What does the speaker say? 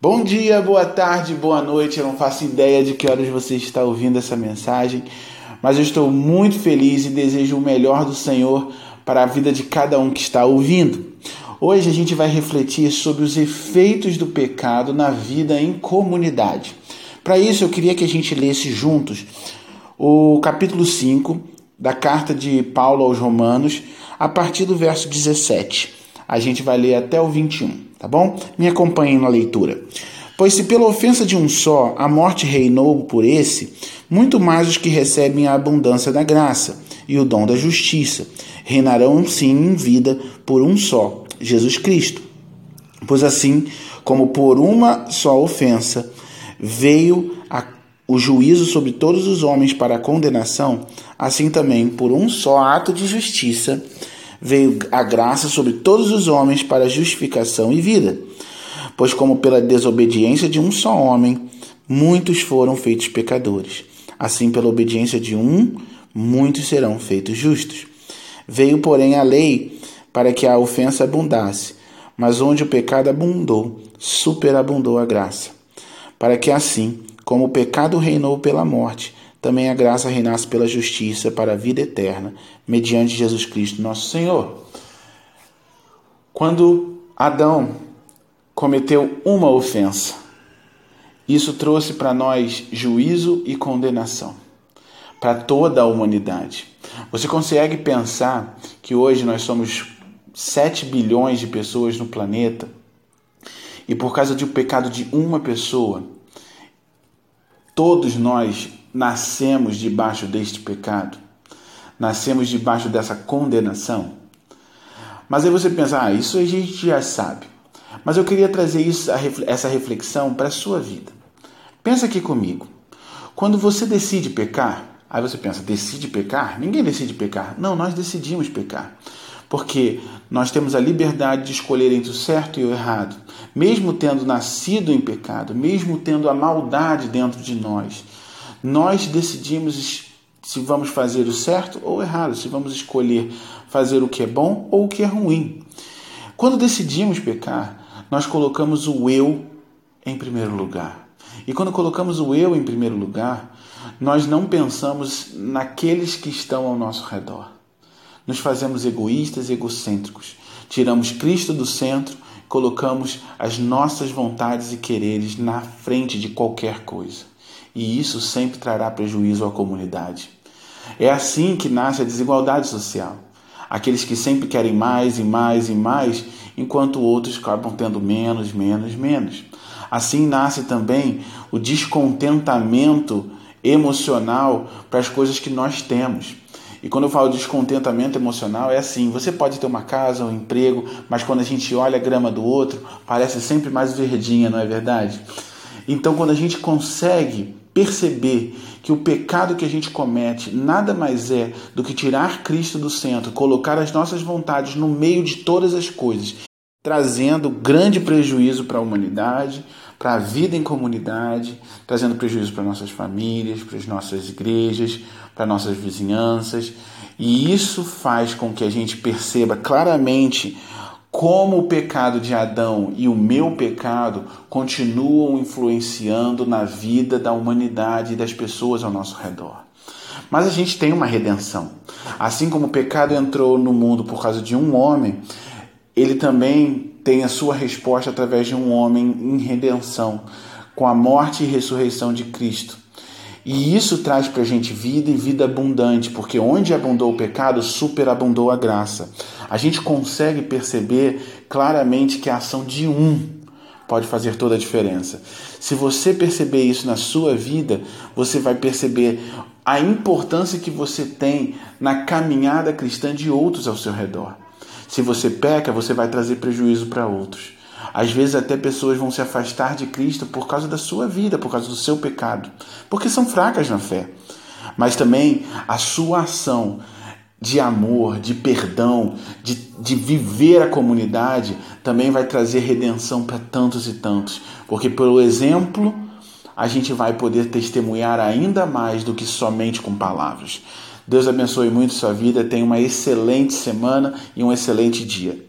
Bom dia, boa tarde, boa noite. Eu não faço ideia de que horas você está ouvindo essa mensagem, mas eu estou muito feliz e desejo o melhor do Senhor para a vida de cada um que está ouvindo. Hoje a gente vai refletir sobre os efeitos do pecado na vida em comunidade. Para isso, eu queria que a gente lesse juntos o capítulo 5 da carta de Paulo aos Romanos, a partir do verso 17. A gente vai ler até o 21 tá bom? Me acompanhem na leitura. Pois se pela ofensa de um só a morte reinou por esse, muito mais os que recebem a abundância da graça e o dom da justiça reinarão sim em vida por um só, Jesus Cristo. Pois assim como por uma só ofensa veio a, o juízo sobre todos os homens para a condenação, assim também por um só ato de justiça veio a graça sobre todos os homens para justificação e vida. Pois, como pela desobediência de um só homem, muitos foram feitos pecadores, assim, pela obediência de um, muitos serão feitos justos. Veio, porém, a lei para que a ofensa abundasse, mas onde o pecado abundou, superabundou a graça. Para que assim, como o pecado reinou pela morte, também a graça reinasse pela justiça para a vida eterna, mediante Jesus Cristo, nosso Senhor. Quando Adão cometeu uma ofensa, isso trouxe para nós juízo e condenação, para toda a humanidade. Você consegue pensar que hoje nós somos 7 bilhões de pessoas no planeta e por causa do pecado de uma pessoa, todos nós nascemos debaixo deste pecado? Nascemos debaixo dessa condenação? Mas aí você pensa, ah, isso a gente já sabe. Mas eu queria trazer isso, essa reflexão para a sua vida. Pensa aqui comigo. Quando você decide pecar, aí você pensa, decide pecar? Ninguém decide pecar. Não, nós decidimos pecar. Porque nós temos a liberdade de escolher entre o certo e o errado, mesmo tendo nascido em pecado, mesmo tendo a maldade dentro de nós. Nós decidimos se vamos fazer o certo ou o errado, se vamos escolher fazer o que é bom ou o que é ruim. Quando decidimos pecar, nós colocamos o eu em primeiro lugar. E quando colocamos o eu em primeiro lugar, nós não pensamos naqueles que estão ao nosso redor. Nos fazemos egoístas e egocêntricos. Tiramos Cristo do centro, colocamos as nossas vontades e quereres na frente de qualquer coisa e isso sempre trará prejuízo à comunidade. É assim que nasce a desigualdade social. Aqueles que sempre querem mais e mais e mais, enquanto outros acabam tendo menos, menos, menos. Assim nasce também o descontentamento emocional para as coisas que nós temos. E quando eu falo descontentamento emocional, é assim: você pode ter uma casa, um emprego, mas quando a gente olha a grama do outro, parece sempre mais verdinha, não é verdade? Então, quando a gente consegue perceber que o pecado que a gente comete nada mais é do que tirar Cristo do centro, colocar as nossas vontades no meio de todas as coisas, trazendo grande prejuízo para a humanidade, para a vida em comunidade, trazendo prejuízo para nossas famílias, para as nossas igrejas, para nossas vizinhanças. E isso faz com que a gente perceba claramente como o pecado de Adão e o meu pecado continuam influenciando na vida da humanidade e das pessoas ao nosso redor. Mas a gente tem uma redenção. Assim como o pecado entrou no mundo por causa de um homem, ele também tem a sua resposta através de um homem em redenção, com a morte e ressurreição de Cristo. E isso traz para a gente vida e vida abundante, porque onde abundou o pecado, superabundou a graça. A gente consegue perceber claramente que a ação de um pode fazer toda a diferença. Se você perceber isso na sua vida, você vai perceber a importância que você tem na caminhada cristã de outros ao seu redor. Se você peca, você vai trazer prejuízo para outros. Às vezes até pessoas vão se afastar de Cristo por causa da sua vida, por causa do seu pecado, porque são fracas na fé. Mas também a sua ação de amor, de perdão, de, de viver a comunidade, também vai trazer redenção para tantos e tantos. Porque pelo exemplo, a gente vai poder testemunhar ainda mais do que somente com palavras. Deus abençoe muito sua vida, tenha uma excelente semana e um excelente dia.